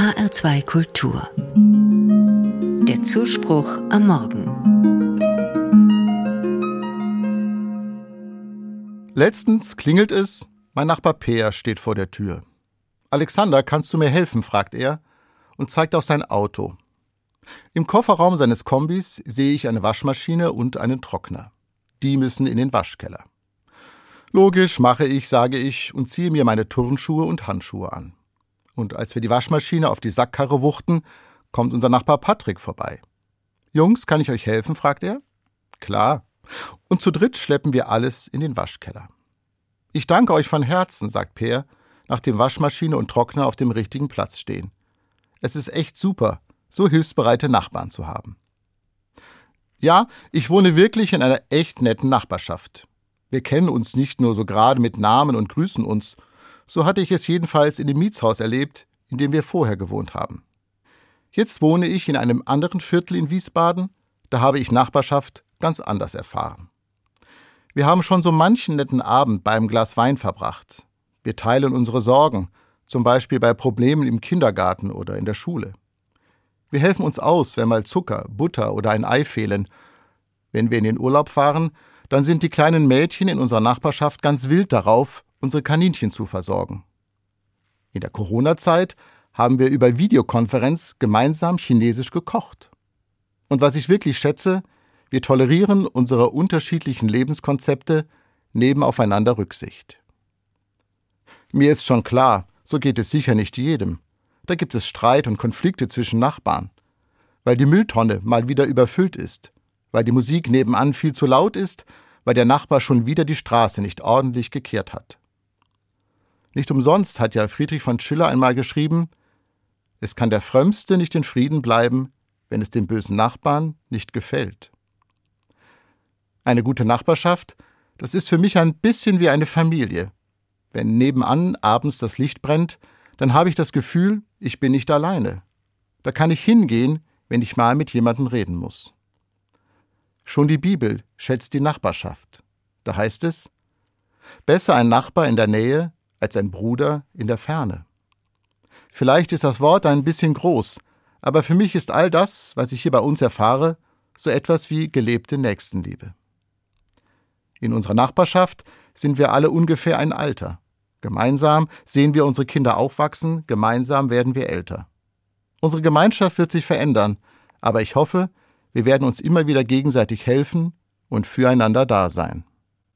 HR2 Kultur. Der Zuspruch am Morgen. Letztens klingelt es, mein Nachbar Peer steht vor der Tür. Alexander, kannst du mir helfen? fragt er und zeigt auf sein Auto. Im Kofferraum seines Kombis sehe ich eine Waschmaschine und einen Trockner. Die müssen in den Waschkeller. Logisch mache ich, sage ich und ziehe mir meine Turnschuhe und Handschuhe an. Und als wir die Waschmaschine auf die Sackkarre wuchten, kommt unser Nachbar Patrick vorbei. Jungs, kann ich euch helfen? fragt er. Klar. Und zu dritt schleppen wir alles in den Waschkeller. Ich danke euch von Herzen, sagt Peer, nachdem Waschmaschine und Trockner auf dem richtigen Platz stehen. Es ist echt super, so hilfsbereite Nachbarn zu haben. Ja, ich wohne wirklich in einer echt netten Nachbarschaft. Wir kennen uns nicht nur so gerade mit Namen und grüßen uns. So hatte ich es jedenfalls in dem Mietshaus erlebt, in dem wir vorher gewohnt haben. Jetzt wohne ich in einem anderen Viertel in Wiesbaden, da habe ich Nachbarschaft ganz anders erfahren. Wir haben schon so manchen netten Abend beim Glas Wein verbracht. Wir teilen unsere Sorgen, zum Beispiel bei Problemen im Kindergarten oder in der Schule. Wir helfen uns aus, wenn mal Zucker, Butter oder ein Ei fehlen. Wenn wir in den Urlaub fahren, dann sind die kleinen Mädchen in unserer Nachbarschaft ganz wild darauf, unsere Kaninchen zu versorgen. In der Corona-Zeit haben wir über Videokonferenz gemeinsam chinesisch gekocht. Und was ich wirklich schätze, wir tolerieren unsere unterschiedlichen Lebenskonzepte, nehmen aufeinander Rücksicht. Mir ist schon klar, so geht es sicher nicht jedem. Da gibt es Streit und Konflikte zwischen Nachbarn. Weil die Mülltonne mal wieder überfüllt ist, weil die Musik nebenan viel zu laut ist, weil der Nachbar schon wieder die Straße nicht ordentlich gekehrt hat. Nicht umsonst hat ja Friedrich von Schiller einmal geschrieben, es kann der Frömmste nicht in Frieden bleiben, wenn es dem bösen Nachbarn nicht gefällt. Eine gute Nachbarschaft, das ist für mich ein bisschen wie eine Familie. Wenn nebenan abends das Licht brennt, dann habe ich das Gefühl, ich bin nicht alleine. Da kann ich hingehen, wenn ich mal mit jemandem reden muss. Schon die Bibel schätzt die Nachbarschaft. Da heißt es, besser ein Nachbar in der Nähe als ein Bruder in der Ferne. Vielleicht ist das Wort ein bisschen groß, aber für mich ist all das, was ich hier bei uns erfahre, so etwas wie gelebte Nächstenliebe. In unserer Nachbarschaft sind wir alle ungefähr ein Alter. Gemeinsam sehen wir unsere Kinder aufwachsen, gemeinsam werden wir älter. Unsere Gemeinschaft wird sich verändern, aber ich hoffe, wir werden uns immer wieder gegenseitig helfen und füreinander da sein.